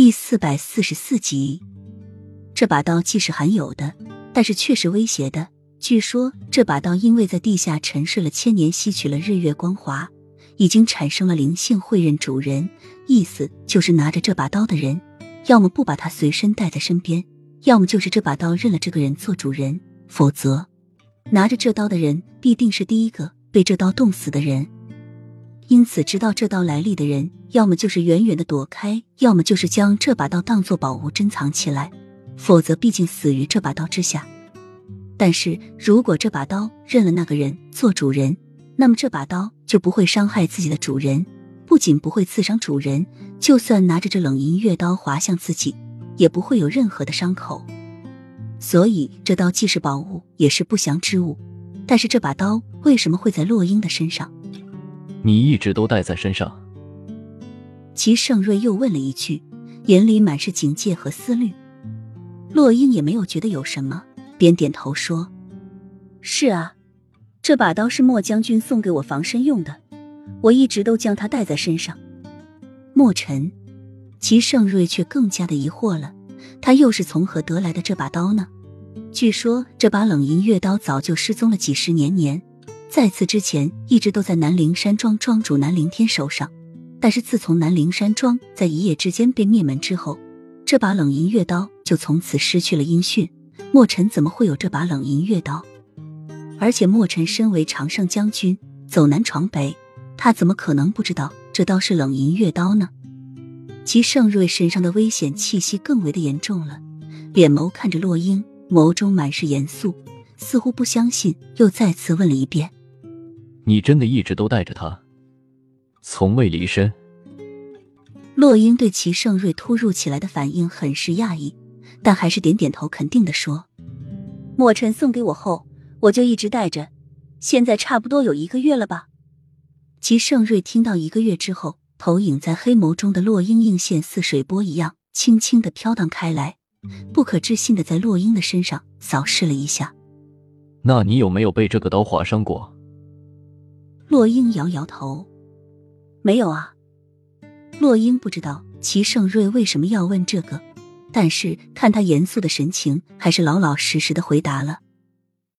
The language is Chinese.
第四百四十四集，这把刀既是罕有的，但是却是威胁的。据说这把刀因为在地下沉睡了千年，吸取了日月光华，已经产生了灵性，会认主人。意思就是拿着这把刀的人，要么不把它随身带在身边，要么就是这把刀认了这个人做主人。否则，拿着这刀的人必定是第一个被这刀冻死的人。因此，知道这刀来历的人，要么就是远远的躲开，要么就是将这把刀当做宝物珍藏起来，否则毕竟死于这把刀之下。但是如果这把刀认了那个人做主人，那么这把刀就不会伤害自己的主人，不仅不会刺伤主人，就算拿着这冷银月刀划向自己，也不会有任何的伤口。所以，这刀既是宝物，也是不祥之物。但是，这把刀为什么会在洛英的身上？你一直都带在身上。齐盛瑞又问了一句，眼里满是警戒和思虑。洛英也没有觉得有什么，点点头说：“是啊，这把刀是莫将军送给我防身用的，我一直都将它带在身上。”莫尘，齐盛瑞却更加的疑惑了，他又是从何得来的这把刀呢？据说这把冷银月刀早就失踪了几十年年。在此之前，一直都在南陵山庄庄主南陵天手上。但是自从南陵山庄在一夜之间被灭门之后，这把冷银月刀就从此失去了音讯。墨尘怎么会有这把冷银月刀？而且墨尘身为常胜将军，走南闯北，他怎么可能不知道这刀是冷银月刀呢？齐盛瑞身上的危险气息更为的严重了，脸眸看着洛英，眸中满是严肃，似乎不相信，又再次问了一遍。你真的一直都带着他，从未离身。洛英对齐盛瑞突如其来的反应很是讶异，但还是点点头，肯定的说：“墨尘送给我后，我就一直带着，现在差不多有一个月了吧。”齐盛瑞听到一个月之后，投影在黑眸中的洛英映现似水波一样，轻轻的飘荡开来，不可置信的在洛英的身上扫视了一下。那你有没有被这个刀划伤过？洛英摇摇头，没有啊。洛英不知道齐盛瑞为什么要问这个，但是看他严肃的神情，还是老老实实的回答了。